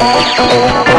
Música